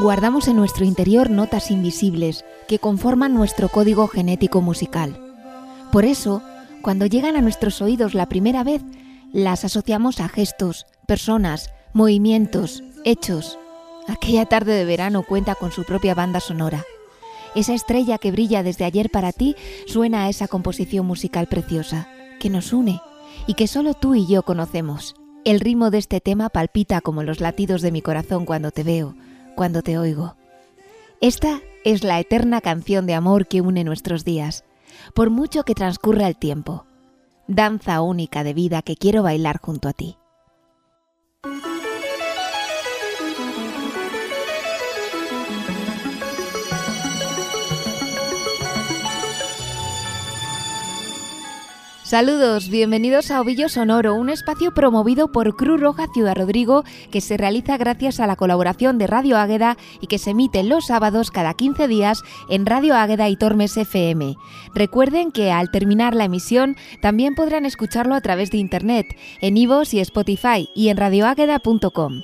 guardamos en nuestro interior notas invisibles que conforman nuestro código genético musical. Por eso, cuando llegan a nuestros oídos la primera vez, las asociamos a gestos, personas, movimientos, hechos. Aquella tarde de verano cuenta con su propia banda sonora. Esa estrella que brilla desde ayer para ti suena a esa composición musical preciosa, que nos une y que solo tú y yo conocemos. El ritmo de este tema palpita como los latidos de mi corazón cuando te veo, cuando te oigo. Esta es la eterna canción de amor que une nuestros días, por mucho que transcurra el tiempo. Danza única de vida que quiero bailar junto a ti. Saludos, bienvenidos a Ovillo Sonoro, un espacio promovido por Cruz Roja Ciudad Rodrigo que se realiza gracias a la colaboración de Radio Águeda y que se emite los sábados cada 15 días en Radio Águeda y Tormes FM. Recuerden que al terminar la emisión también podrán escucharlo a través de internet, en Ivos y Spotify y en radioágueda.com.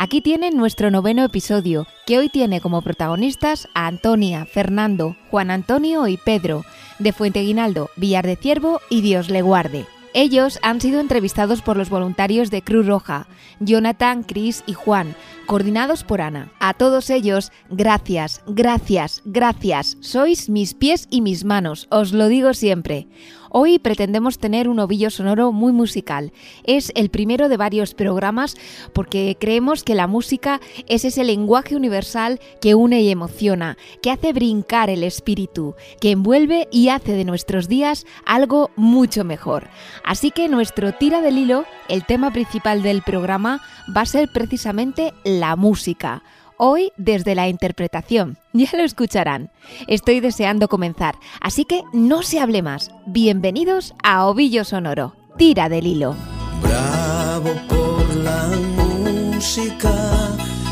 Aquí tienen nuestro noveno episodio, que hoy tiene como protagonistas a Antonia, Fernando, Juan Antonio y Pedro de Fuente Guinaldo, Villar de Ciervo y Dios le guarde. Ellos han sido entrevistados por los voluntarios de Cruz Roja, Jonathan, Chris y Juan, coordinados por Ana. A todos ellos, gracias, gracias, gracias. Sois mis pies y mis manos, os lo digo siempre. Hoy pretendemos tener un ovillo sonoro muy musical. Es el primero de varios programas porque creemos que la música es ese lenguaje universal que une y emociona, que hace brincar el espíritu, que envuelve y hace de nuestros días algo mucho mejor. Así que nuestro tira del hilo, el tema principal del programa, va a ser precisamente la música hoy desde la interpretación. Ya lo escucharán. Estoy deseando comenzar, así que no se hable más. Bienvenidos a Ovillo Sonoro. Tira del hilo. Bravo por la música,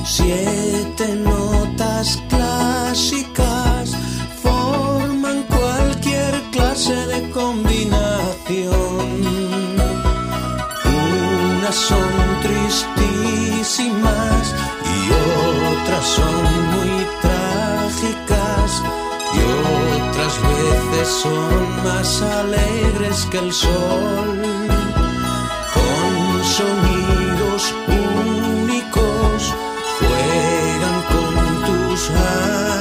siete notas clásicas forman cualquier clase de combinación. Unas son tristísimas otras son muy trágicas y otras veces son más alegres que el sol, con sonidos únicos juegan con tus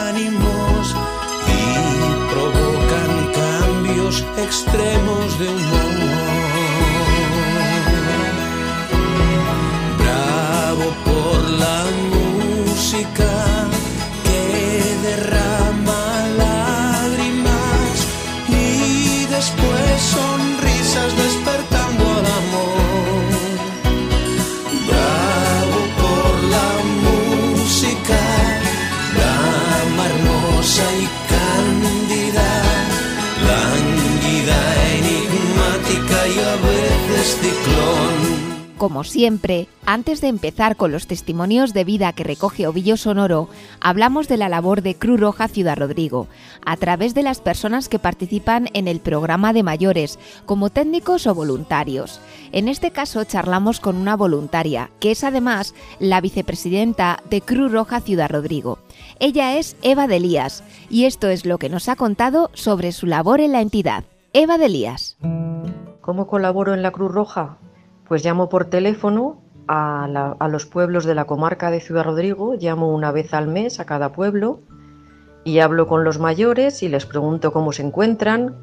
ánimos y provocan cambios extremos de humor. Como siempre, antes de empezar con los testimonios de vida que recoge Ovillo Sonoro, hablamos de la labor de Cruz Roja Ciudad Rodrigo, a través de las personas que participan en el programa de mayores, como técnicos o voluntarios. En este caso charlamos con una voluntaria, que es además la vicepresidenta de Cruz Roja Ciudad Rodrigo. Ella es Eva Delías, y esto es lo que nos ha contado sobre su labor en la entidad. Eva Delías. ¿Cómo colaboro en la Cruz Roja? Pues llamo por teléfono a, los pueblos de la comarca de Ciudad Rodrigo, llamo una vez al mes a cada pueblo y hablo con los mayores y les pregunto cómo se encuentran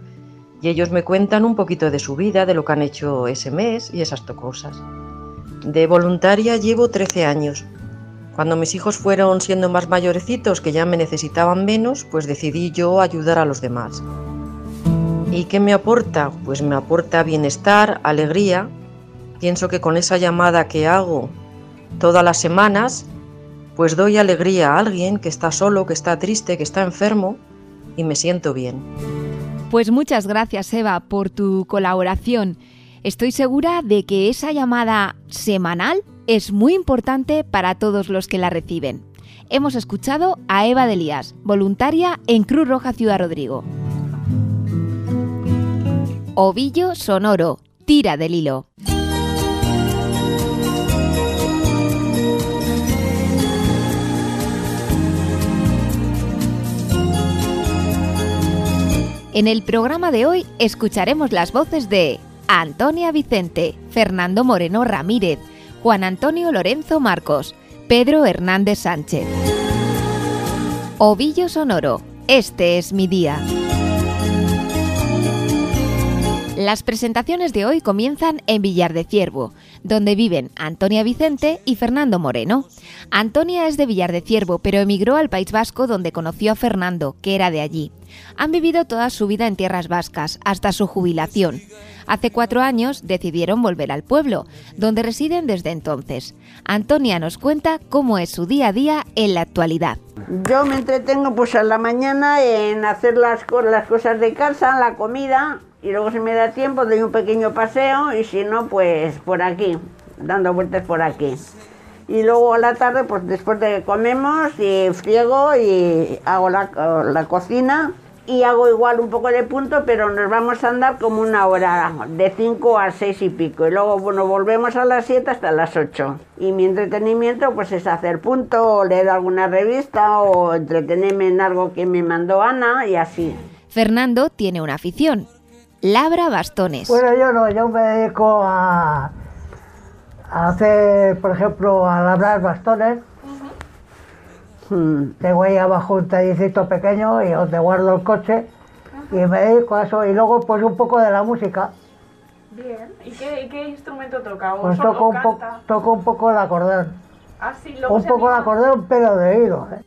y ellos me cuentan un poquito de su vida, de lo que han hecho ese mes y esas cosas. De voluntaria llevo 13 años. Cuando mis hijos fueron siendo más mayorecitos, que ya me necesitaban menos, pues decidí yo ayudar a los demás. ¿Y qué me aporta? Pues me aporta bienestar, alegría Pienso que con esa llamada que hago todas las semanas, pues doy alegría a alguien que está solo, que está triste, que está enfermo y me siento bien. Pues muchas gracias Eva por tu colaboración. Estoy segura de que esa llamada semanal es muy importante para todos los que la reciben. Hemos escuchado a Eva Delías, voluntaria en Cruz Roja Ciudad Rodrigo. Ovillo Sonoro, tira del hilo. En el programa de hoy escucharemos las voces de Antonia Vicente, Fernando Moreno Ramírez, Juan Antonio Lorenzo Marcos, Pedro Hernández Sánchez. Ovillo Sonoro, este es mi día. Las presentaciones de hoy comienzan en Villar de Ciervo, donde viven Antonia Vicente y Fernando Moreno. Antonia es de Villar de Ciervo, pero emigró al País Vasco donde conoció a Fernando, que era de allí. Han vivido toda su vida en tierras vascas, hasta su jubilación. Hace cuatro años decidieron volver al pueblo, donde residen desde entonces. Antonia nos cuenta cómo es su día a día en la actualidad. Yo me entretengo pues la mañana en hacer las cosas de casa, la comida, y luego si me da tiempo doy un pequeño paseo y si no, pues por aquí, dando vueltas por aquí. Y luego a la tarde, pues después de que comemos, y friego y hago la, la cocina y hago igual un poco de punto, pero nos vamos a andar como una hora, de 5 a 6 y pico. Y luego, bueno, volvemos a las 7 hasta las 8. Y mi entretenimiento, pues es hacer punto, o leer alguna revista, o entretenerme en algo que me mandó Ana, y así. Fernando tiene una afición. Labra bastones. Bueno, yo no, yo me dedico a, a hacer, por ejemplo, a labrar bastones. Mm. Tengo ahí abajo un tallercito pequeño y donde guardo el coche y me dedico a eso. Y luego, pues un poco de la música. Bien. ¿Y qué, qué instrumento toca? ¿O Pues toco un, po- canta? toco un poco el acordeón. Ah, sí, luego Un poco el acordeón, pero de oído. ¿eh?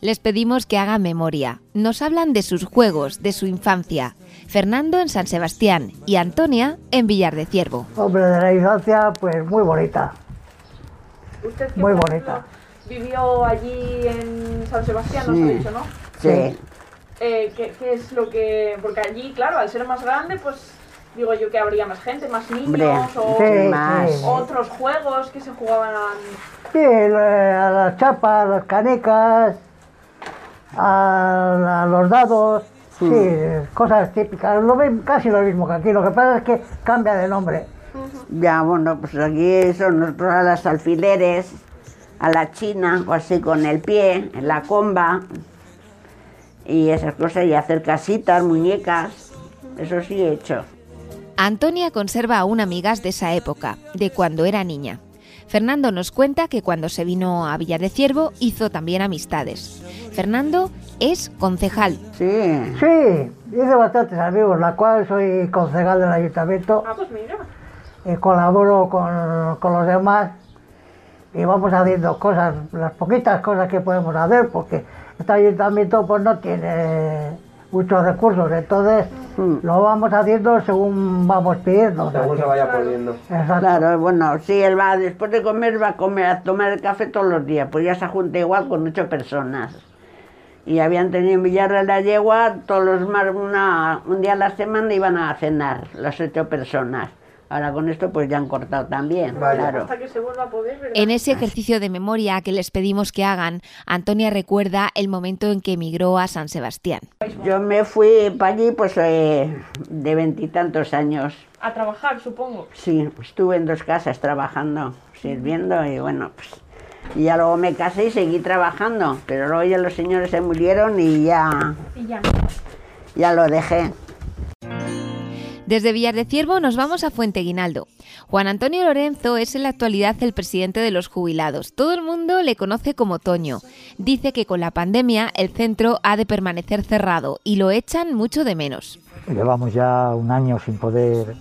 Les pedimos que hagan memoria. Nos hablan de sus juegos, de su infancia. Fernando en San Sebastián y Antonia en Villar de Ciervo. Hombre, de la infancia, pues muy bonita. Usted que, muy bonita. vivió allí en San Sebastián, nos Sí. ha dicho, ¿no? Sí. Eh, ¿qué, qué es lo que...? Porque allí, claro, al ser más grande, pues digo yo que habría más gente, más niños Hombre, o Sí, más. otros juegos que se jugaban... Sí, le- a las chapas, las canecas, a, a los dados, sí, cosas típicas. Lo ven casi lo mismo que aquí. Lo que pasa es que cambia de nombre. Ya, bueno, pues aquí son nosotros a las alfileres, a la china, o así con el pie, en la comba, y esas cosas, y hacer casitas, muñecas, eso sí he hecho. Antonia conserva aún amigas de esa época, de cuando era niña. Fernando nos cuenta que cuando se vino a Villar de Ciervo hizo también amistades. Fernando es concejal. Sí, Sí, hice bastantes amigos, la cual soy concejal del ayuntamiento Ah, pues mira. y colaboro con, con los demás y vamos haciendo cosas, las poquitas cosas que podemos hacer, porque este ayuntamiento pues no tiene muchos recursos, entonces Mm. lo vamos haciendo según vamos pidiendo. Según se vaya. Exacto. claro, bueno, sí, él va, después de comer, va a comer, a tomar el café todos los días, pues ya se junta igual con ocho personas. Y habían tenido en Villar de la Yegua, todos los mar, una, un día a la semana iban a cenar, las ocho personas. Ahora con esto pues ya han cortado también, claro. Hasta que se vuelva a poder, ¿verdad? En ese ejercicio de memoria que les pedimos que hagan, Antonia recuerda el momento en que emigró a San Sebastián. Yo me fui para allí pues eh, de veintitantos años. A trabajar, supongo. Sí, estuve en dos casas trabajando, sirviendo y bueno, pues y ya luego me casé y seguí trabajando, pero luego ya los señores se murieron y ya, Y ya. ya lo dejé. Desde Villar de Ciervo nos vamos a Fuente Guinaldo. Juan Antonio Lorenzo es en la actualidad el presidente de los jubilados. Todo el mundo le conoce como Toño. Dice que con la pandemia el centro ha de permanecer cerrado y lo echan mucho de menos. Llevamos ya un año sin poder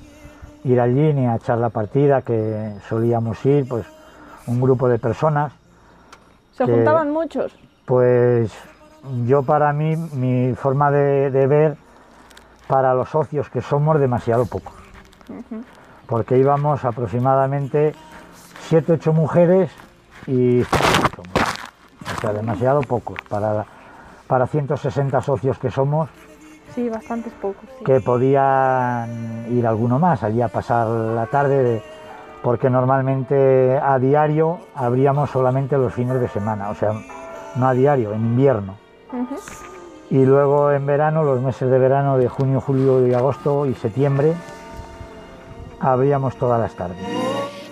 ir allí ni a echar la partida que solíamos ir, pues un grupo de personas. ¿Se Que- juntaban muchos? Pues yo para mí, mi forma de, de ver, para los socios que somos demasiado pocos. Porque íbamos aproximadamente 7, 8 mujeres y 5 hombres. O sea, demasiado pocos para, para 160 socios que somos Sí, bastantes pocos. sí. que podían ir alguno más allí a pasar la tarde, de- porque normalmente a diario abríamos solamente los fines de semana, o sea, no a diario, en invierno. Y luego en verano, los meses de verano de junio, julio y agosto y septiembre, abríamos todas las tardes.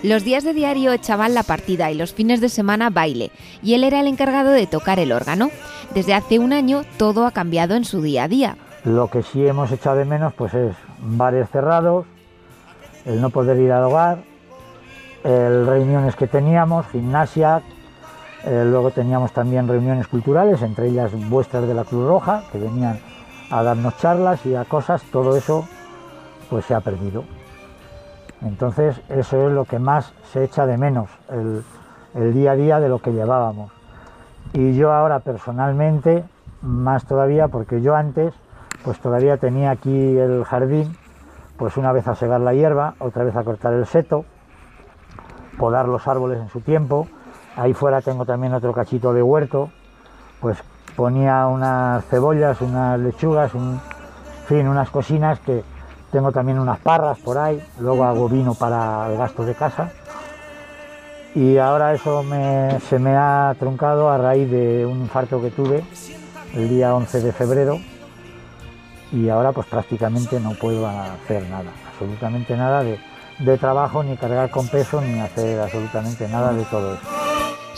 Los días de diario echaban la partida y los fines de semana baile, y él era el encargado de tocar el órgano. Desde hace un año todo ha cambiado en su día a día. Lo que sí hemos echado de menos pues es bares cerrados, el no poder ir al hogar, el reuniones que teníamos, gimnasia, eh, luego teníamos también reuniones culturales, entre ellas vuestras de la Cruz Roja, que venían a darnos charlas y a cosas, todo eso pues se ha perdido. Entonces eso es lo que más se echa de menos, el, día a día de lo que llevábamos. Y yo ahora personalmente, más todavía, porque yo antes pues todavía tenía aquí el jardín, pues una vez a segar la hierba, otra vez a cortar el seto, podar los árboles en su tiempo. Ahí fuera tengo también otro cachito de huerto, pues ponía unas cebollas, unas lechugas, en fin, unas cocinas que tengo también unas parras por ahí, luego hago vino para el gasto de casa. Y ahora eso se me ha truncado a raíz de un infarto que tuve el día 11 de febrero y ahora pues prácticamente no puedo hacer nada, absolutamente nada de, de trabajo, ni cargar con peso, ni hacer absolutamente nada de todo eso.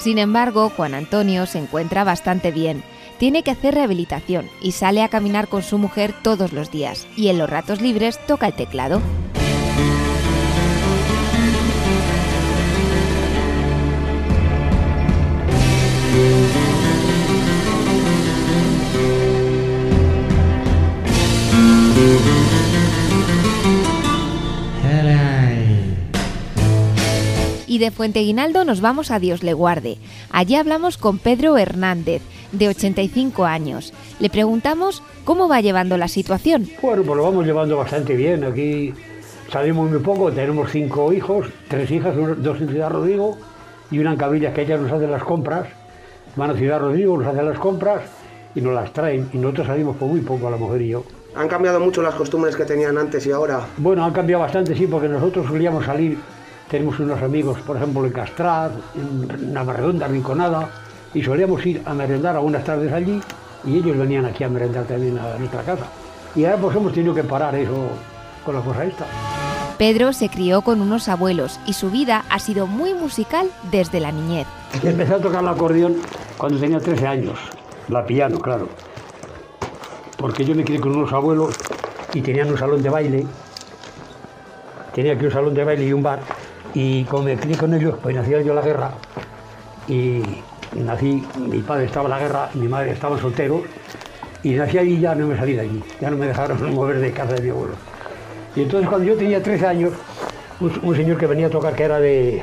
Sin embargo, Juan Antonio se encuentra bastante bien. Tiene que hacer rehabilitación y sale a caminar con su mujer todos los días y en los ratos libres toca el teclado. Y de Fuente Guinaldo nos vamos a Dios le guarde. Allí hablamos con Pedro Hernández, de 85 años. Le preguntamos cómo va llevando la situación. Bueno, pues lo vamos llevando bastante bien. Aquí salimos muy poco, tenemos cinco hijos, tres hijas, dos en Ciudad Rodrigo y una en Cabillas que ellas nos hacen las compras. Van a Ciudad Rodrigo, nos hacen las compras y nos las traen. Y nosotros salimos por muy poco, la mujer y yo. Han cambiado mucho las costumbres que tenían antes y ahora. Bueno, han cambiado bastante, sí, porque nosotros solíamos salir, tenemos unos amigos, por ejemplo, en Castraz, en Navarredonda, Rinconada, y solíamos ir a merendar algunas tardes allí, y ellos venían aquí a merendar también a nuestra casa. Y ahora pues hemos tenido que parar eso con la cosa esta. Pedro se crió con unos abuelos y su vida ha sido muy musical desde la niñez. Empecé a tocar el acordeón cuando tenía 13 años, la piano, claro. Porque yo me crié con unos abuelos y tenían un salón de baile. Tenía aquí un salón de baile y un bar. Y como me crié con ellos, pues nacía yo la guerra. Y nací, mi padre estaba en la guerra, mi madre estaba solteros. Y nací allí y ya no me salí de allí. Ya no me dejaron mover de casa de mi abuelo. Y entonces cuando yo tenía 13 años, un, un señor que venía a tocar, que era de,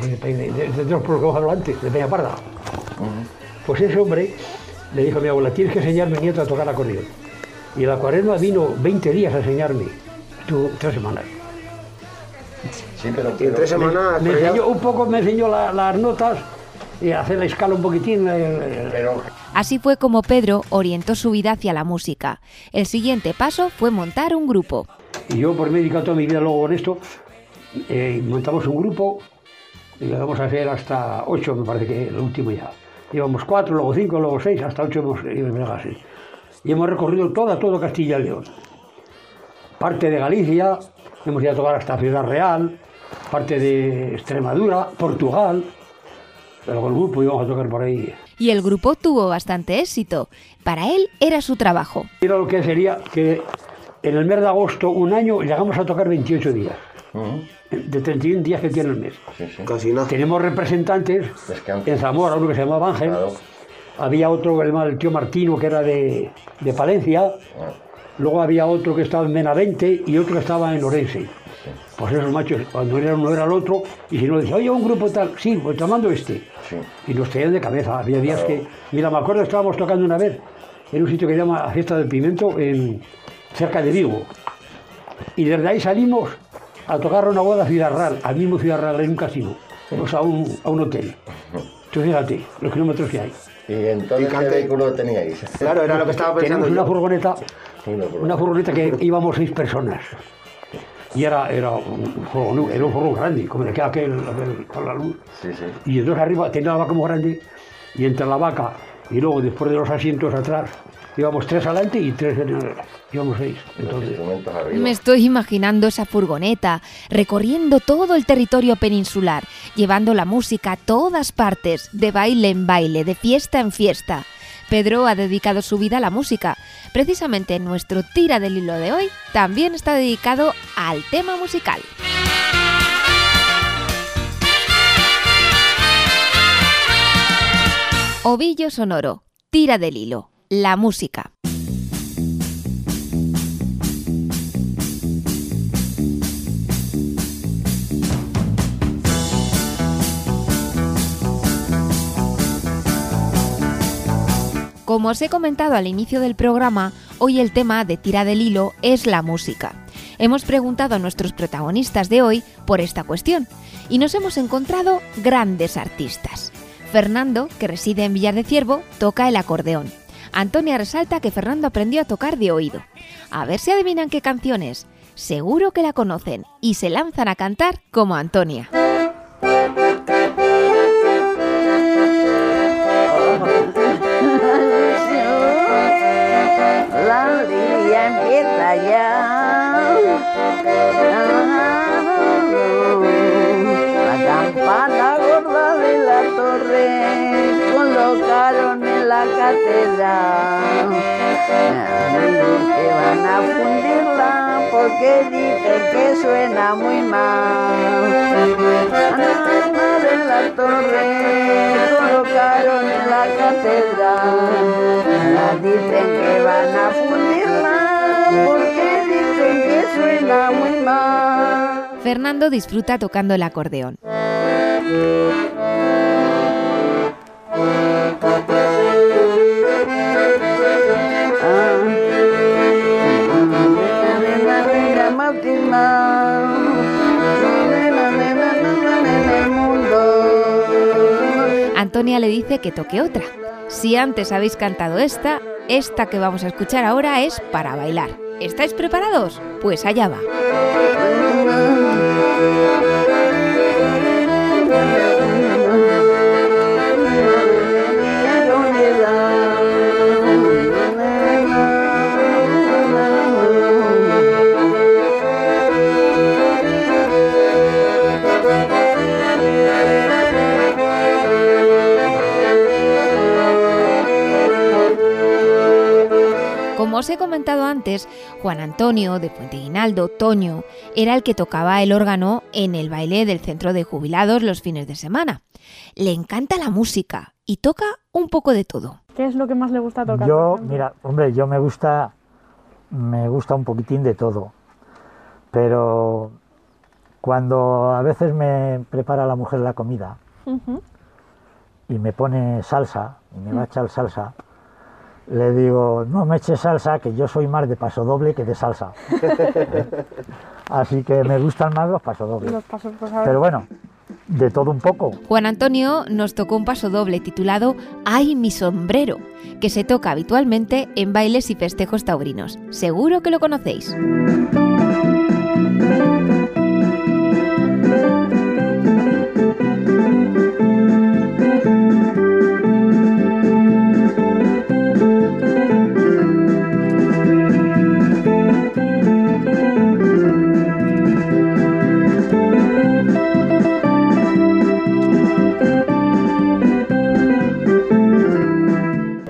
de, de, de, de los pueblos que hemos hablado antes, de Peñaparda. Pues ese hombre le dijo a mi abuela, tienes que enseñarme a mi nieto a tocar acordeón. Y la cuaresma vino 20 días a enseñarme, estuvo tres semanas. Sí, pero, y en tres semanas. Me pero enseñó, un poco me enseñó la- las notas y hacer la escala un poquitín. el- el- pero Así fue como Pedro orientó su vida hacia la música. El siguiente paso fue montar un grupo. Y yo por mí he dedicado toda mi vida luego con esto. eh, montamos un grupo y lo vamos a hacer hasta ocho, me parece que el último ya. Llevamos cuatro, luego cinco, luego seis, hasta ocho hemos así. Y hemos recorrido toda, todo Castilla y León. Parte de Galicia, hemos ido a tocar hasta Ciudad Real, parte de Extremadura, Portugal. Pero con el grupo íbamos a tocar por ahí. Y el grupo tuvo bastante éxito. Para él era su trabajo. Mira lo que sería que en el mes de agosto, un año, llegamos a tocar 28 días. De 31 días que tiene el mes. casi nada. Tenemos representantes Es que antes- en Zamora, uno que se llamaba Ángel. Claro. Había otro, el, el tío Martino, que era de, de Palencia. Luego había otro que estaba en Benavente y otro que estaba en Orense. Pues esos machos, cuando era uno era el otro, y si no decía, oye, un grupo tal, sí, pues tomando este. Y nos traían de cabeza. Había días que, mira, me acuerdo, estábamos tocando una vez en un sitio que se llama Fiesta del Pimiento, en, cerca de Vigo. Y desde ahí salimos a tocar una boda a Ciudad Real, al mismo Ciudad Real, en un casino, pues a un, a un hotel. Tú fíjate, los kilómetros que hay. ¿Y entonces qué vehículo teníais? Claro, era lo que estaba pensando Teníamos una furgoneta, Una furgoneta. una furgoneta que íbamos seis personas. Y era, era, un furgón, era un furgón grande, como le queda aquel, aquel con la luz. Sí, sí. Y entonces arriba tenía la vaca muy grande, y entre la vaca y luego después de los asientos atrás, íbamos tres adelante y tres en el, íbamos seis. Entonces. Me estoy imaginando esa furgoneta recorriendo todo el territorio peninsular, llevando la música a todas partes, de baile en baile, de fiesta en fiesta. Pedro ha dedicado su vida a la música. Precisamente nuestro tira del hilo de hoy también está dedicado al tema musical. Ovillo sonoro, tira del hilo, la música. Como os he comentado al inicio del programa, hoy el tema de Tira del Hilo es la música. Hemos preguntado a nuestros protagonistas de hoy por esta cuestión y nos hemos encontrado grandes artistas. Fernando, que reside en Villar de Ciervo, toca el acordeón. Antonia resalta que Fernando aprendió a tocar de oído. A ver si adivinan qué canciones. Seguro que la conocen y se lanzan a cantar como Antonia. La campana gorda de la torre colocaron en la catedral. Que van a fundirla porque dicen que suena muy mal. La de la torre colocaron en la catedral. Dicen que van a fundirla porque Fernando disfruta tocando el acordeón. Antonia le dice que toque otra. Si antes habéis cantado esta, esta que vamos a escuchar ahora es para bailar. ¿Estáis preparados? Pues allá va. Como os he comentado antes, Juan Antonio de Puente Guinaldo, Toño, era el que tocaba el órgano en el baile del centro de jubilados los fines de semana. Le encanta la música y toca un poco de todo. ¿Qué es lo que más le gusta tocar? Yo, mira, hombre, yo me gusta, me gusta un poquitín de todo, pero cuando a veces me prepara la mujer la comida y me pone salsa, y me va a echar salsa, le digo, no me eches salsa, que yo soy más de paso doble que de salsa. Así que me gustan más los pasodobles. Los pasos, pues. Pero bueno, de todo un poco. Juan Antonio nos tocó un paso doble titulado Ay mi sombrero, que se toca habitualmente en bailes y festejos taurinos. Seguro que lo conocéis.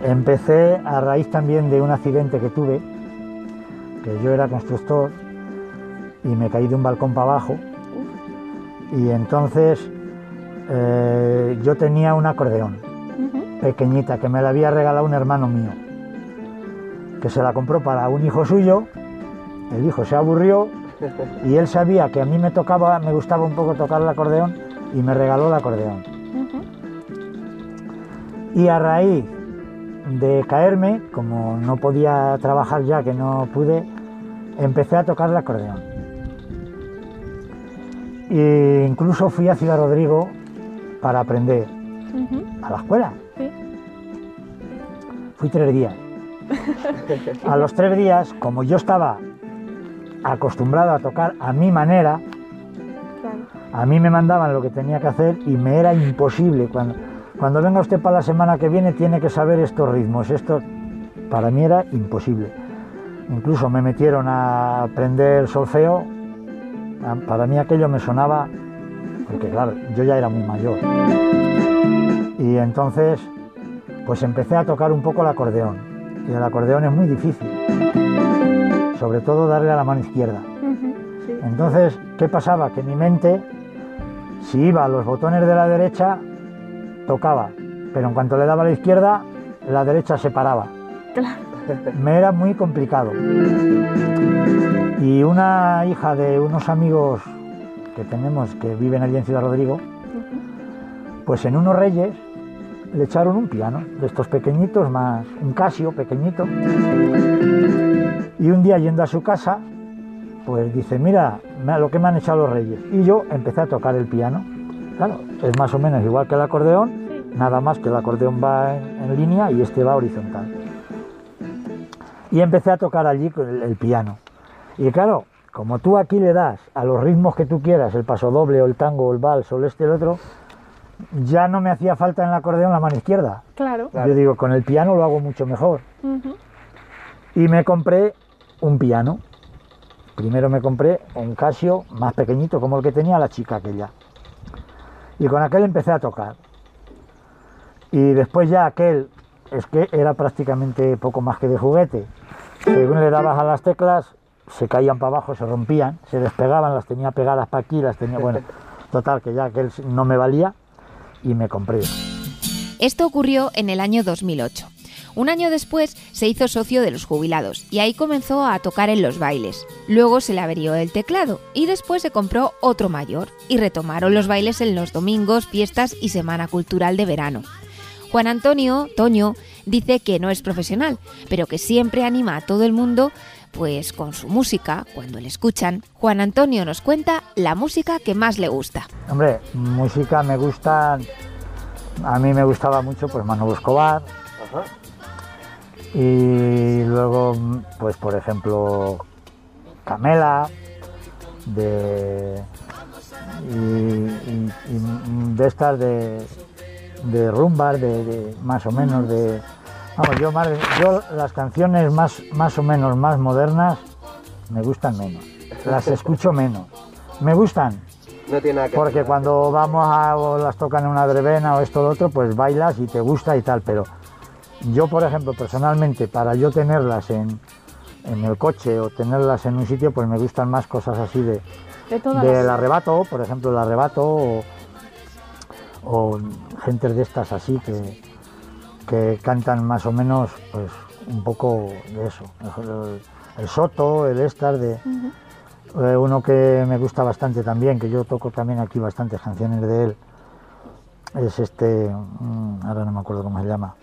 Empecé a raíz también de un accidente que tuve, que yo era constructor y me caí de un balcón para abajo. Y entonces eh, yo tenía un acordeón pequeñita que me la había regalado un hermano mío, que se la compró para un hijo suyo. El hijo se aburrió y él sabía que a mí me tocaba, me gustaba un poco tocar el acordeón y me regaló el acordeón. Y a raíz de caerme, como no podía trabajar ya, que no pude, empecé a tocar el acordeón. E incluso fui a Ciudad Rodrigo para aprender a la escuela. Sí. Fui tres días. A los tres días, como yo estaba acostumbrado a tocar a mi manera, Claro. a mí me mandaban lo que tenía que hacer y me era imposible. Cuando, cuando venga usted para la semana que viene tiene que saber estos ritmos. Esto para mí era imposible. Incluso me metieron a aprender solfeo. Para mí aquello me sonaba, porque claro, yo ya era muy mayor. Y entonces, pues empecé a tocar un poco el acordeón. Y el acordeón es muy difícil, sobre todo darle a la mano izquierda. Entonces, ¿qué pasaba? Que mi mente, si iba a los botones de la derecha, tocaba, pero en cuanto le daba a la izquierda, la derecha se paraba. Me era muy complicado. Y una hija de unos amigos que tenemos que viven allí en Ciudad Rodrigo, pues en unos reyes le echaron un piano, de estos pequeñitos, más un casio pequeñito. Y un día yendo a su casa, pues dice, mira lo que me han echado los reyes. Y yo empecé a tocar el piano. Claro, es más o menos igual que el acordeón, nada más que el acordeón va en, línea y este va horizontal. Y empecé a tocar allí el, el piano. Y claro, como tú aquí le das a los ritmos que tú quieras, el paso doble o el tango o el vals o el este o el otro, ya no me hacía falta en el acordeón la mano izquierda. Claro. Yo digo, con el piano lo hago mucho mejor. Y me compré un piano. Primero me compré un Casio más pequeñito, como el que tenía la chica aquella. Y con aquel empecé a tocar. Y después ya aquel, es que era prácticamente poco más que de juguete. Según le dabas a las teclas, se caían para abajo, se rompían, se despegaban, las tenía pegadas para aquí, las tenía, bueno, total, que ya aquel no me valía y me compré. Esto ocurrió en el año 2008. Un año después se hizo socio de los jubilados y ahí comenzó a tocar en los bailes. Luego se le averió el teclado y después se compró otro mayor y retomaron los bailes en los domingos, fiestas y Semana Cultural de verano. Juan Antonio, Toño, dice que no es profesional, pero que siempre anima a todo el mundo, pues con su música, cuando le escuchan, Juan Antonio nos cuenta la música que más le gusta. Hombre, música me gusta, a mí me gustaba mucho pues Manolo Escobar, y luego, pues por ejemplo, Camela, de, y, de estas de, de rumbar, de, más o menos de... Vamos, yo, más, yo las canciones más, más o menos más modernas me gustan menos, las escucho menos. Me gustan, no tiene nada que porque cuando vamos a o las tocan en una verbena o esto o lo otro, pues bailas y te gusta y tal, pero yo, por ejemplo, personalmente, para yo tenerlas en, en el coche o tenerlas en un sitio, pues me gustan más cosas así de, De del las- arrebato, por ejemplo, el arrebato o, o gentes de estas así que, que cantan más o menos, pues un poco de eso. El, el soto, el estar de eh, uno que me gusta bastante también, que yo toco también aquí bastantes canciones de él, es este, mm, ahora no me acuerdo cómo se llama,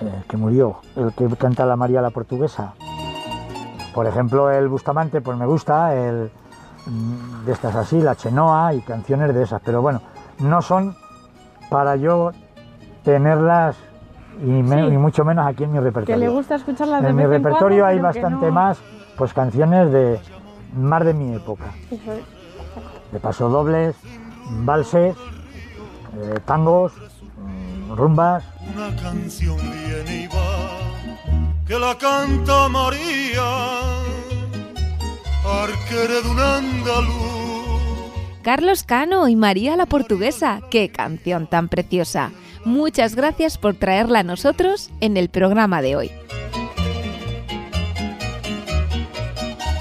eh, que murió, el que canta la María la Portuguesa. Por ejemplo, el Bustamante, pues me gusta, el mm, de estas así, la Chenoa y canciones de esas, pero bueno, no son para yo tenerlas y, me- Sí. mucho menos aquí en mi Que repertorio. le gusta escucharlas de En mi en repertorio cuando, hay que bastante no- más, pues canciones de más de mi época, Eso es. de pasodobles, valses, eh, tangos, mm, rumbas. Una canción viene y va, que la canta María, arquere de un andaluz. Carlos Cano y María la Portuguesa, qué canción tan preciosa. Muchas gracias por traerla a nosotros en el programa de hoy.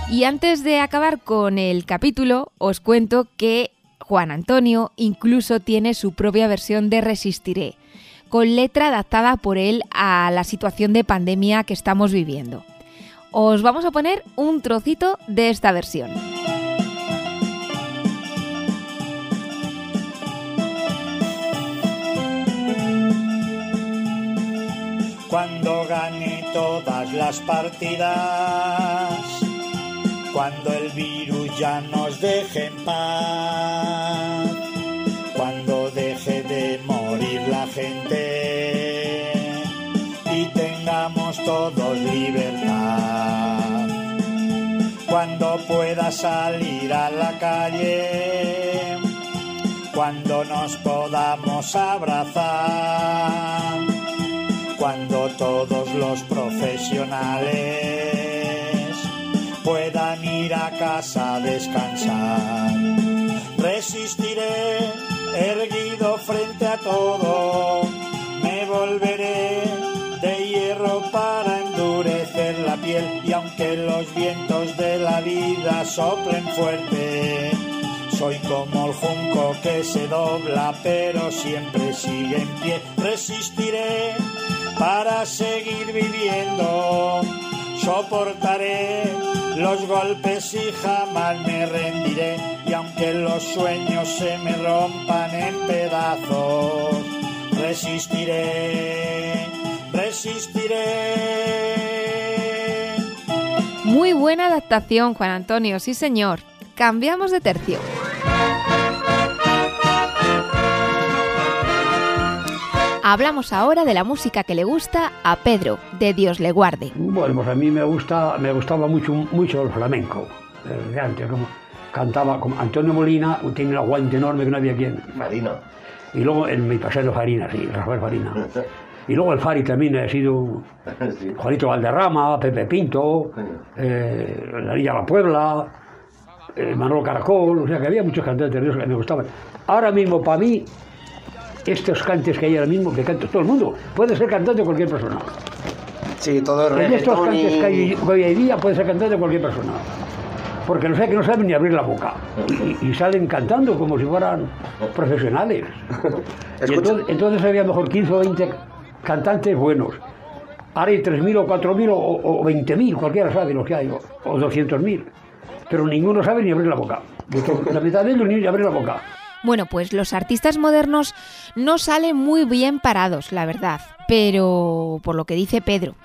Y antes de acabar con el capítulo, os cuento que Juan Antonio incluso tiene su propia versión de Resistiré, con letra adaptada por él a la situación de pandemia que estamos viviendo. Os vamos a poner un trocito de esta versión. Cuando gane todas las partidas, cuando el virus ya nos deje en paz, cuando deje de morir la gente y tengamos todos libertad, cuando pueda salir a la calle, cuando nos podamos abrazar cuando todos los profesionales puedan ir a casa a descansar. Resistiré erguido frente a todo, me volveré de hierro para endurecer la piel y aunque los vientos de la vida soplen fuerte, soy como el junco que se dobla pero siempre sigue en pie. Resistiré para seguir viviendo, soportaré los golpes y jamás me rendiré. Y aunque los sueños se me rompan en pedazos, resistiré, resistiré. Muy buena adaptación, Juan Antonio, sí señor. Cambiamos de tercio. Hablamos ahora de la música que le gusta a Pedro, de Dios le guarde. Bueno, pues a mí me gusta, me gustaba mucho, mucho el flamenco. De antes, como cantaba como Antonio Molina, tiene un aguante enorme que no había quien. Marina. Y luego el mi paseo Farina, sí, Rafael Farina. Y luego el Fari también ha sido Juanito Valderrama, Pepe Pinto, eh, la Niña La Puebla, eh, Manolo Caracol, o sea que había muchos cantantes de Dios que me gustaban. Ahora mismo, para mí, estos cantes que hay ahora mismo, que canta todo el mundo, puede ser cantante cualquier persona. Sí, todo es En estos cantes y... que hay hoy en día puede ser cantante cualquier persona. Porque no sé que no saben ni abrir la boca. Y, y salen cantando como si fueran profesionales. Entonces, entonces había mejor 15 o 20 cantantes buenos. Ahora hay 3.000 o 4.000 o, o 20.000, cualquiera sabe lo que hay, o, o 200.000. Pero ninguno sabe ni abrir la boca. La mitad de ellos ni abrir la boca. Bueno, pues los artistas modernos no salen muy bien parados, la verdad. Pero por lo que dice Pedro.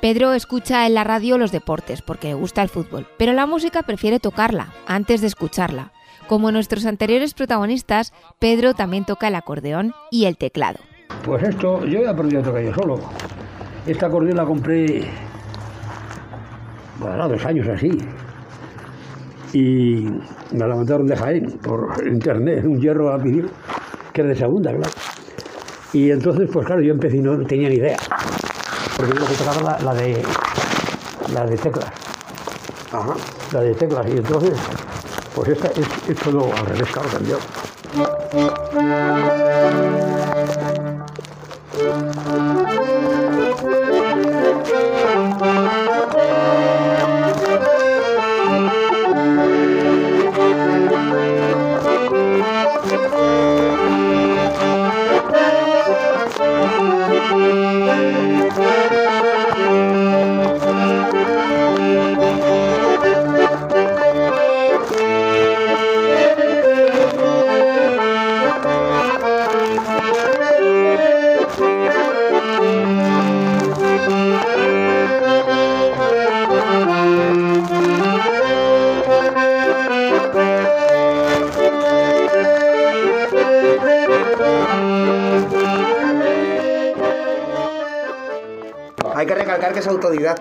Pedro escucha en la radio los deportes porque le gusta el fútbol, pero la música prefiere tocarla antes de escucharla. Como nuestros anteriores protagonistas, Pedro también toca el acordeón y el teclado. Pues esto, yo he aprendido a tocar yo solo. Esta acordeón la compré, bueno, dos años así. Y me la mandaron de Jaén por internet, un hierro a pedir, que era de segunda, claro. Y entonces, pues claro, yo empecé y no tenía ni idea. Porque yo lo que tocaba la, la de la de teclas. Ajá. La de teclas. Y entonces, pues esta es, es todo al revés, claro, cambió.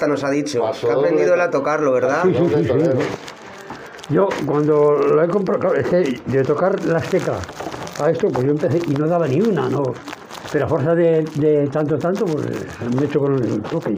Nos ha dicho. Que ha aprendido él a tocarlo, ¿verdad? Sí, sí, sí, sí. Yo cuando lo he comprado, claro, es que de tocar las teclas a esto, pues yo empecé y no daba ni una, no. Pero a fuerza de, de tanto, tanto, pues me he hecho con el toque.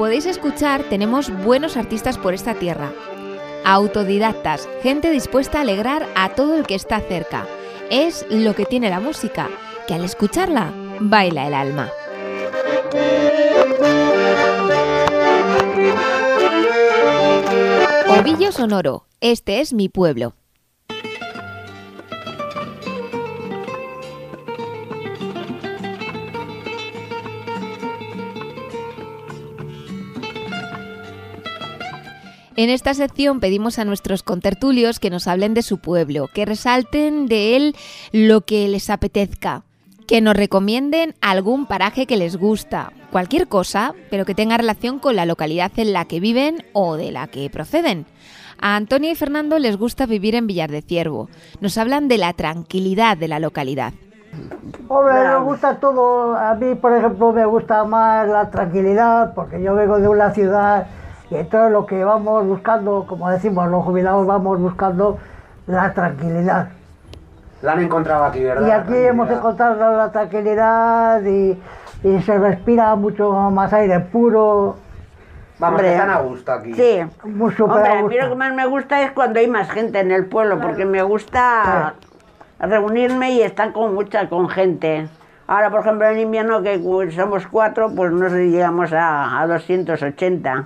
Podéis escuchar, tenemos buenos artistas por esta tierra. Autodidactas, gente dispuesta a alegrar a todo el que está cerca. Es lo que tiene la música, que al escucharla baila el alma. Ovillo Sonoro, este es mi pueblo. En esta sección pedimos a nuestros contertulios que nos hablen de su pueblo, que resalten de él lo que les apetezca, Que nos recomienden algún paraje que les gusta, cualquier cosa, pero que tenga relación con la localidad en la que viven o de la que proceden. A Antonia y Fernando les gusta vivir en Villar de Ciervo. Nos hablan de la tranquilidad de la localidad. Hombre, me gusta todo. A mí, por ejemplo, me gusta más la tranquilidad, porque yo vengo de una ciudad y todo lo que vamos buscando, como decimos, los jubilados vamos buscando la tranquilidad. La han encontrado aquí, ¿verdad? Y aquí hemos encontrado la tranquilidad y, y se respira mucho más aire puro. Vamos, Hombre, están a gusto aquí. Sí. Muy súper Hombre, a a mí lo que más me gusta es cuando hay más gente en el pueblo, porque me gusta reunirme y estar con mucha con gente. Ahora, por ejemplo, en invierno, que somos cuatro, pues no llegamos a, a 280.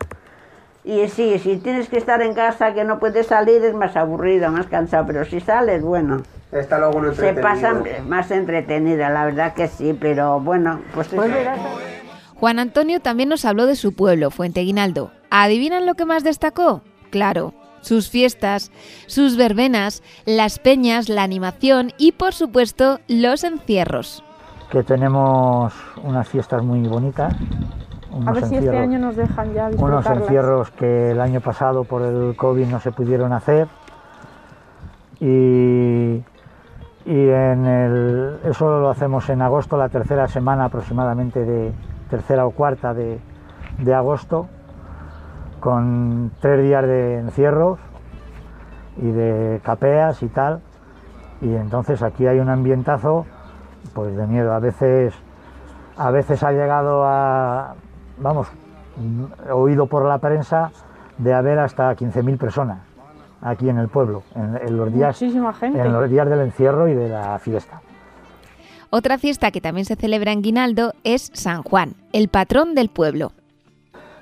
Y sí, si tienes que estar en casa, que no puedes salir, es más aburrido, más cansado. Pero si sales, bueno, Está luego uno se pasa más entretenida, la verdad que sí. Pero bueno, pues, Pues Juan Antonio también nos habló de su pueblo, Fuente Guinaldo. ¿Adivinan lo que más destacó? Claro, sus fiestas, sus verbenas, las peñas, la animación y, por supuesto, los encierros. que tenemos unas fiestas muy bonitas. A unos ver si este año nos dejan ya unos encierros que el año pasado por el COVID no se pudieron hacer y, y en el, eso lo hacemos en agosto, la tercera semana aproximadamente de tercera o cuarta de, de agosto, con tres días de encierros y de capeas y tal. Y entonces aquí hay un ambientazo pues de miedo. A veces, a veces ha llegado a, vamos, oído por la prensa de haber hasta 15.000 personas aquí en el pueblo, en, en los días, Muchísima gente. en los días del encierro y de la fiesta. Otra fiesta que también se celebra en Guinaldo es San Juan, el patrón del pueblo.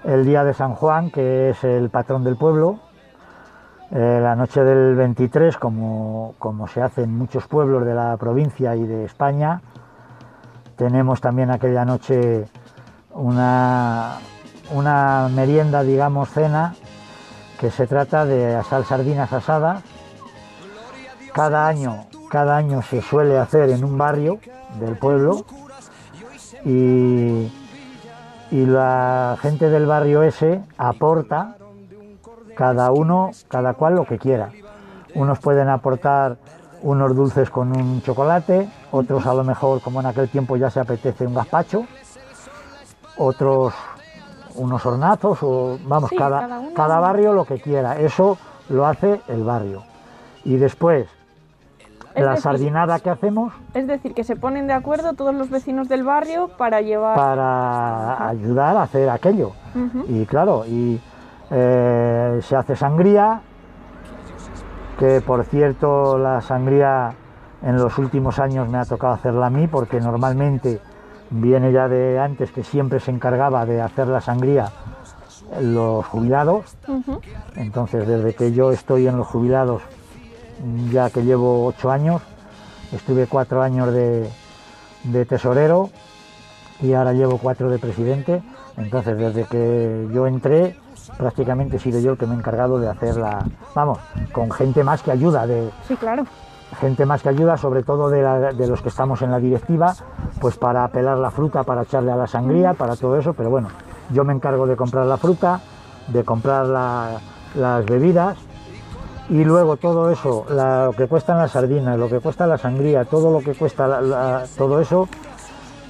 El día de San Juan, que es el patrón del pueblo, eh, la noche del 23, como, como se hace en muchos pueblos de la provincia y de España, tenemos también aquella noche una, una merienda, digamos, cena, que se trata de asar sardinas asadas. Cada año, cada año se suele hacer en un barrio del pueblo y, y la gente del barrio ese aporta cada uno, cada cual lo que quiera. Unos pueden aportar unos dulces con un chocolate, otros a lo mejor, como en aquel tiempo ya se apetece, un gazpacho, otros unos hornazos, o vamos, Sí, cada, cada barrio lo que quiera. Eso lo hace el barrio. Y después, Es la decir, sardinada que hacemos Es decir, que se ponen de acuerdo todos los vecinos del barrio para llevar... para ayudar a hacer aquello. Y claro, y eh, se hace sangría, que por cierto la sangría en los últimos años me ha tocado hacerla a mí, porque normalmente viene ya de antes que siempre se encargaba de hacer la sangría los jubilados. Entonces, desde que yo estoy en los jubilados, ya que llevo ocho años, estuve cuatro años de, de tesorero y ahora llevo cuatro de presidente. Entonces, desde que yo entré, prácticamente he sido yo el que me he encargado de hacerla, vamos, con gente más que ayuda, de Sí, claro. Gente más que ayuda, sobre todo de, los que estamos en la directiva, pues para pelar la fruta, para echarle a la sangría, para todo eso, pero bueno, yo me encargo de comprar la fruta, de comprar la- las bebidas y luego todo eso, lo que cuestan las sardinas, lo que cuesta la sangría, todo lo que cuesta todo eso,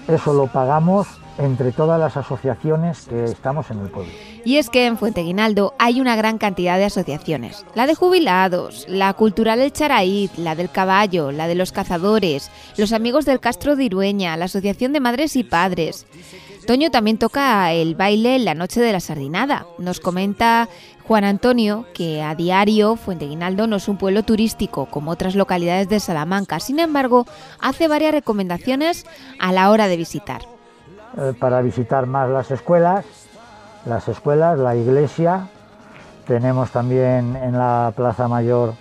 eso lo pagamos entre todas las asociaciones que estamos en el pueblo. Y es que en Fuente Guinaldo hay una gran cantidad de asociaciones. La de jubilados, la cultural El Charaíd, la del caballo, la de los cazadores, los amigos del Castro de Irueña, la Asociación de Madres y Padres. Toño también toca el baile en la noche de la sardinada. Nos comenta Juan Antonio que a diario Fuente Guinaldo no es un pueblo turístico como otras localidades de Salamanca. Sin embargo, hace varias recomendaciones a la hora de visitar. Eh, para visitar más las escuelas, las escuelas, la iglesia. Tenemos también en la Plaza Mayor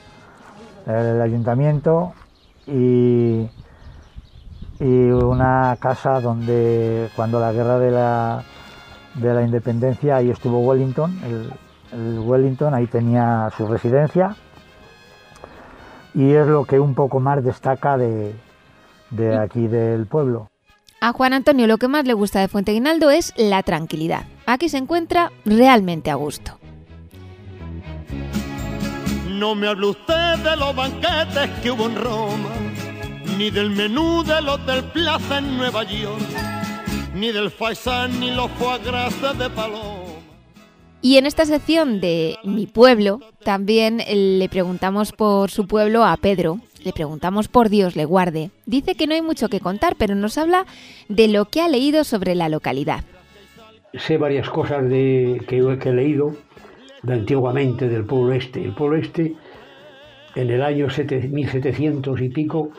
eh, el ayuntamiento y, y una casa donde cuando la guerra de la, de la independencia ahí estuvo Wellington, el, el Wellington ahí tenía su residencia y es lo que un poco más destaca de, de aquí del pueblo. A Juan Antonio lo que más le gusta de Fuente Guinaldo es la tranquilidad. Aquí se encuentra realmente a gusto. No me hable usted de los banquetes que hubo en Roma, ni del menú de los del Plaza en Nueva York, ni del faisán ni los foie gras de Paloma. Y en esta sección de Mi pueblo también le preguntamos por su pueblo a Pedro. Le preguntamos por Dios le guarde. Dice que no hay mucho que contar, pero nos habla de lo que ha leído sobre la localidad. Sé varias cosas de, que, que he leído de antiguamente del pueblo este. El pueblo este, en el año 1700 y pico,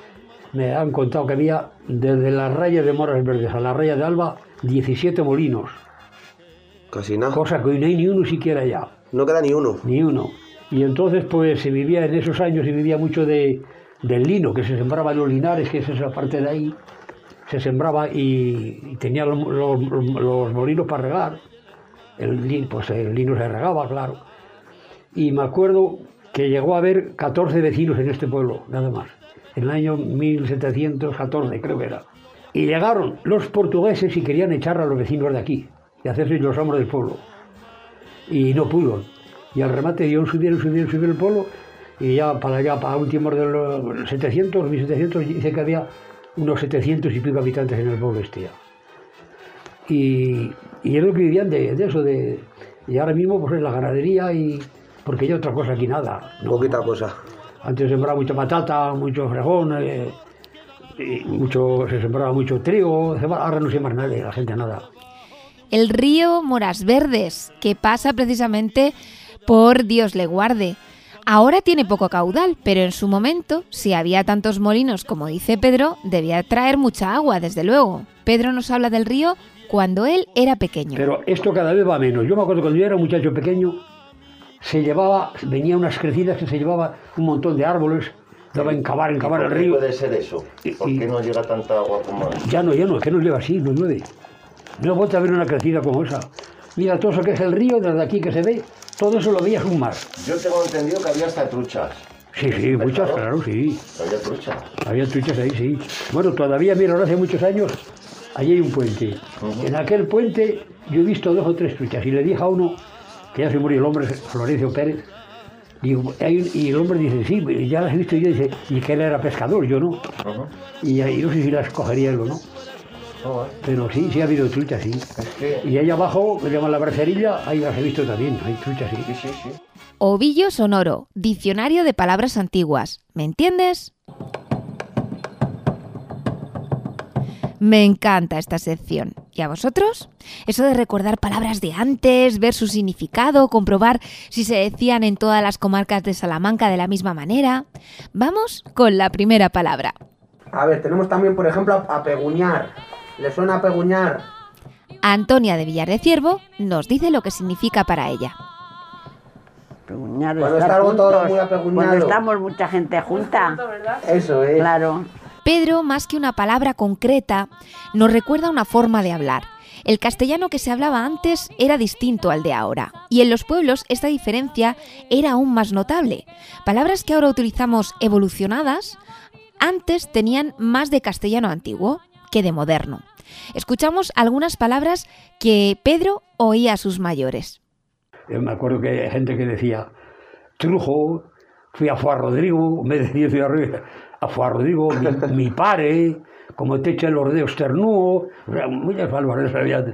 me han contado que había desde la raya de Moras Verdes a la raya de Alba 17 molinos. Casi nada. Cosa que hoy no hay ni uno siquiera ya. No queda ni uno. Ni uno. Y entonces pues se vivía en esos años, se vivía mucho de, del lino, que se sembraba en los linares, que es esa parte de ahí, se sembraba y, y tenía los, los, molinos para regar. El, lin- pues el lino se regaba, claro. Y me acuerdo que llegó a haber 14 vecinos en este pueblo, nada más. En el año 1714, creo que era. Y llegaron los portugueses y querían echar a los vecinos de aquí y hacerse los hombres del pueblo. Y no pudo. Y al remate yo subieron, subieron, subieron el pueblo y ya para allá, para últimos de los 700, 1700, dice que había unos 700 y pico habitantes en el pueblo este ya. Y, y es lo que vivían de, de eso, de, y ahora mismo pues es la ganadería y porque ya otra cosa aquí nada. ¿no? Poquita cosa. Antes sembraba mucha patata, mucho fregón, eh, y mucho, se sembraba mucho trigo, ahora no se más nada, la gente nada. El río Moras Verdes, que pasa precisamente por Dios le guarde. Ahora tiene poco caudal, pero en su momento, si había tantos molinos como dice Pedro, debía traer mucha agua, desde luego. Pedro nos habla del río cuando él era pequeño. Pero esto cada vez va menos. Yo me acuerdo cuando yo era un muchacho pequeño, se llevaba, venía unas crecidas que se llevaba un montón de árboles, daba en cavar, en cavar el ¿Por qué río. puede ser eso? ¿Por qué no llega tanta agua como antes? Ya no, ya no, es que no llueve así, no llueve. No he vuelto a ver una crecida como esa. Mira, todo eso que es el río, desde aquí que se ve, todo eso lo veías un mar. Yo tengo entendido que había hasta truchas. Sí, sí, muchas, claro, sí. Había truchas. Había truchas ahí, sí. Bueno, todavía, mira, ahora hace muchos años, allí hay un puente. En aquel puente yo he visto dos o tres truchas y le dije a uno, que ya se murió el hombre, Florencio Pérez, digo, hay un- y el hombre dice, sí, ya las he visto yo, dice, y que él era pescador, yo no. Y ahí no sé si las cogería él o no. Pero sí, sí ha habido truchas, sí. Y ahí abajo, que llaman la bracerilla, ahí las he visto también, hay truchas, sí. Ovillo sonoro, diccionario de palabras antiguas. ¿Me entiendes? Me encanta esta sección. ¿Y a vosotros? Eso de recordar palabras de antes, ver su significado, comprobar si se decían en todas las comarcas de Salamanca de la misma manera. Vamos con la primera palabra. A ver, tenemos también, por ejemplo, a peguñar. ¿Le suena a peguñar? Antonia de Villar de Ciervo nos dice lo que significa para ella. Peguñar, estar muy. Cuando estamos mucha gente junta. Eso es. Claro. Pedro, más que una palabra concreta, nos recuerda una forma de hablar. El castellano que se hablaba antes era distinto al de ahora, y en los pueblos esta diferencia era aún más notable. Palabras que ahora utilizamos evolucionadas, antes tenían más de castellano antiguo que de moderno. Escuchamos algunas palabras que Pedro oía a sus mayores. Yo me acuerdo que hay gente que decía, Trujo, fui a Fuar Rodrigo, me decía fui a, Fuar Rodrigo, mi, mi pare, como te echa el ordeo esternúo, o sea, muchas palabras, había,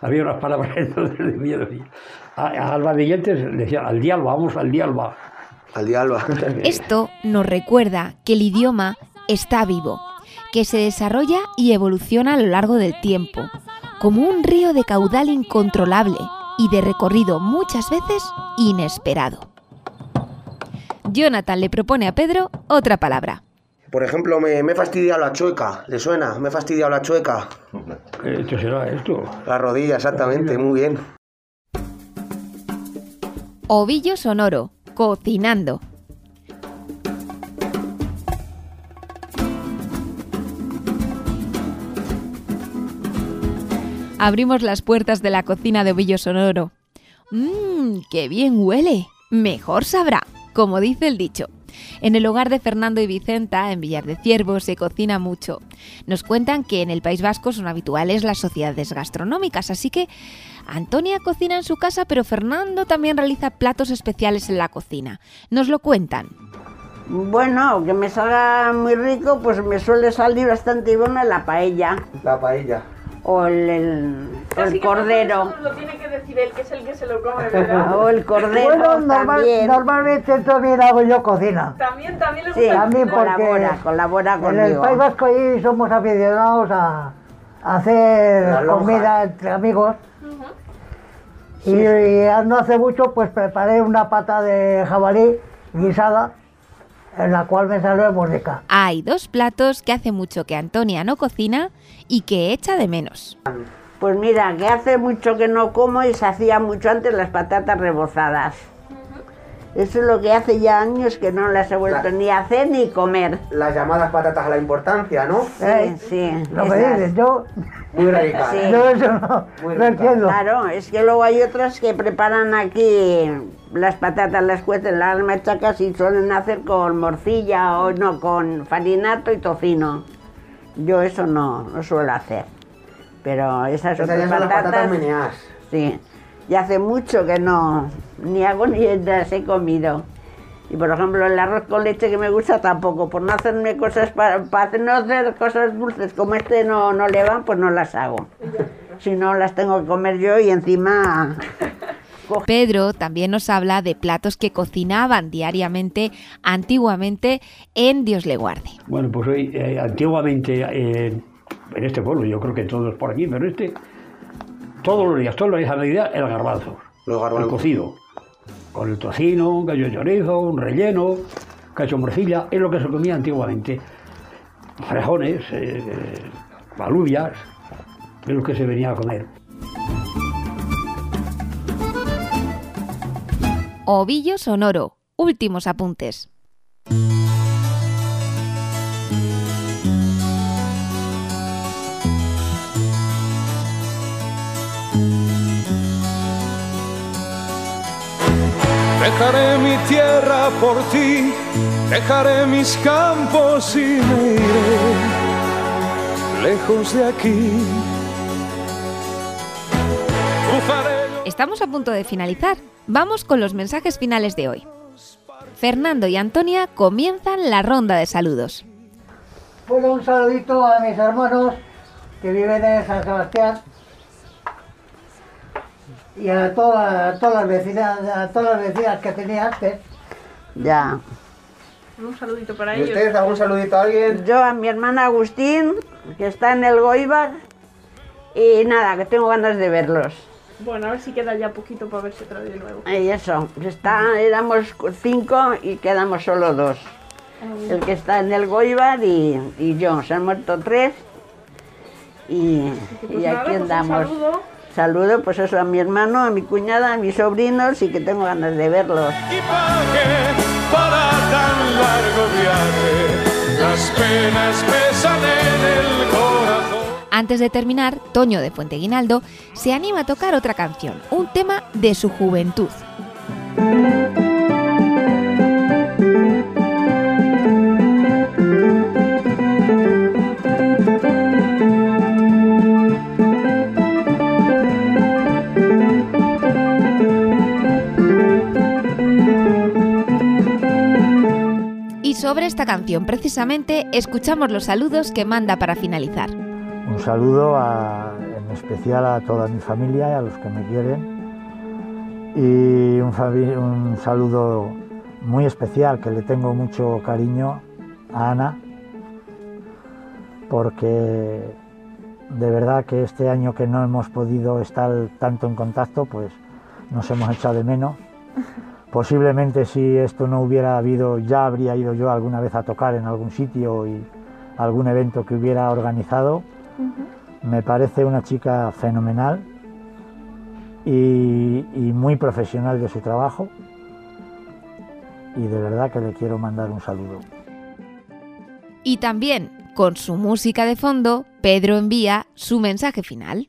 había unas palabras entonces de miedo. A, a Alba de Yentes le decía, al dialba, vamos al dialba. Al dialba. Esto nos recuerda que el idioma está vivo, que se desarrolla y evoluciona a lo largo del tiempo, como un río de caudal incontrolable y de recorrido muchas veces inesperado. Jonathan le propone a Pedro otra palabra. Por ejemplo, me, me he fastidiado la chueca. ¿Le suena? Me he fastidiado la chueca. Esto será esto. La rodilla, exactamente. Muy bien. Ovillo sonoro, cocinando. Abrimos las puertas de la cocina de Ovillo sonoro. Mmm, qué bien huele. Mejor sabrá. como dice el dicho. En el hogar de Fernando y Vicenta, en Villar de Ciervo, se cocina mucho. Nos cuentan que en el País Vasco son habituales las sociedades gastronómicas, así que Antonia cocina en su casa, pero Fernando también realiza platos especiales en la cocina. Nos lo cuentan. Bueno, que me salga muy rico, pues me suele salir bastante buena la paella. La paella. O el, el- el cordero. Lo tiene que decir él, que es el que se lo come, ¿verdad? O el cordero Bueno, normal- también. normalmente también hago yo cocina. También, también le Sí, gusta También porque colabora, colabora en el conmigo. País Vasco ahí somos aficionados a a hacer comida entre amigos. Y, y no hace mucho pues preparé una pata de jabalí guisada, en la cual me salió muy rica. Hay dos platos que hace mucho que Antonia no cocina y que echa de menos. Pues mira, que hace mucho que no como y se hacía mucho antes las patatas rebozadas. Eso es lo que hace ya años que no las he vuelto La- ni a hacer ni comer. Las llamadas patatas a la importancia, ¿no? Sí, sí. Lo que dices, yo, Muy radical. Sí. yo eso no, Muy no entiendo. Claro, es que luego hay otras que preparan aquí las patatas, las cuecen, las machacas y suelen hacer con morcilla o no, con farinato y tocino. Yo eso no, no suelo hacer. Pero esas Esas otras son las patatas, patatas meneadas. sí. Y hace mucho que no, ni hago ni las he comido. Y por ejemplo el arroz con leche que me gusta tampoco, por no hacerme cosas para, para no hacer cosas dulces como este no, no le van, pues no las hago. Si no las tengo que comer yo y encima Pedro también nos habla de platos que cocinaban diariamente antiguamente en Dios le guarde. Bueno, pues hoy, eh, antiguamente, eh, en este pueblo, yo creo que todos por aquí, pero este, todos los días, todos los días a medida, el garbanzo. Los El garbanzos. cocido. Con el tocino, un gallo de chorizo, un relleno, cacho de morcilla, es lo que se comía antiguamente. Frejones, eh, alubias, es lo que se venía a comer. Ovillo sonoro. Últimos apuntes. Dejaré mi tierra por ti, dejaré mis campos y me iré lejos de aquí. Estamos a punto de finalizar. Vamos con los mensajes finales de hoy. Fernando y Antonia comienzan la ronda de saludos. Pues un saludito a mis hermanos que viven en San Sebastián y a todas, a todas las vecinas, a todas las vecinas que tenía antes. ya. Un saludito para ¿Y ellos. ustedes algún saludito a alguien? Yo a mi hermana Agustín, que está en el Goibar, y nada, que tengo ganas de verlos. Bueno, a ver si queda ya poquito para verse otra vez de nuevo. Y eso, está, éramos cinco y quedamos solo dos. El que está en el Goibar y, y yo, se han muerto tres. Y, Pues y nada, aquí pues un andamos. saludo. Saludo pues eso a mi hermano, a mi cuñada, a mis sobrinos y que tengo ganas de verlos. para tan largo viaje. Las penas pesan en el corazón. Antes de terminar, Toño de Fuente Guinaldo se anima a tocar otra canción, un tema de su juventud. Sobre esta canción, precisamente, escuchamos los saludos que manda para finalizar. Un saludo a- en especial a toda mi familia y a los que me quieren. Y un saludo muy especial que le tengo mucho cariño a Ana, porque de verdad que este año que no hemos podido estar tanto en contacto, pues nos hemos echado de menos. Posiblemente si esto no hubiera habido, ya habría ido yo alguna vez a tocar en algún sitio y algún evento que hubiera organizado. Me parece una chica fenomenal y, y muy profesional de su trabajo y de verdad que le quiero mandar un saludo. Y también, con su música de fondo, Pedro envía su mensaje final.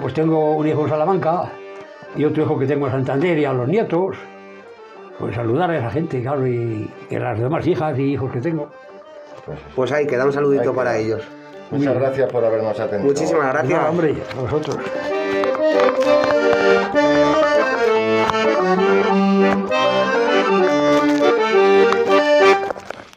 Pues tengo un hijo en Salamanca y otro hijo que tengo en Santander y a los nietos. Pues saludar a esa gente, claro, y, y a las demás hijas y hijos que tengo. Pues ahí, queda un saludito para ellos. Muchas gracias por habernos atendido. Muchísimas gracias. Nada, hombre, a vosotros.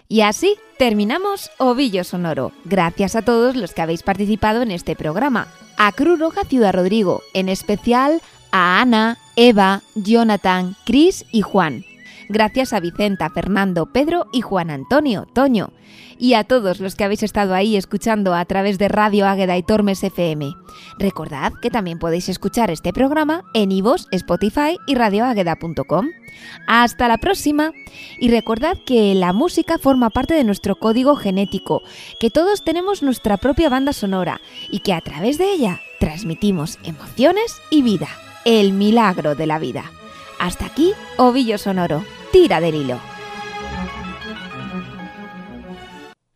Y así terminamos Ovillo Sonoro. Gracias a todos los que habéis participado en este programa. A Cruz Roja Ciudad Rodrigo, en especial a Ana, Eva, Jonathan, Cris y Juan. Gracias a Vicenta, Fernando, Pedro y Juan Antonio, Toño. Y a todos los que habéis estado ahí escuchando a través de Radio Águeda y Tormes FM. Recordad que también podéis escuchar este programa en iVoox, Spotify y radioágueda.com. Hasta la próxima. Y recordad que la música forma parte de nuestro código genético, que todos tenemos nuestra propia banda sonora y que a través de ella transmitimos emociones y vida. El milagro de la vida. Hasta aquí, Ovillo Sonoro. Tira del hilo.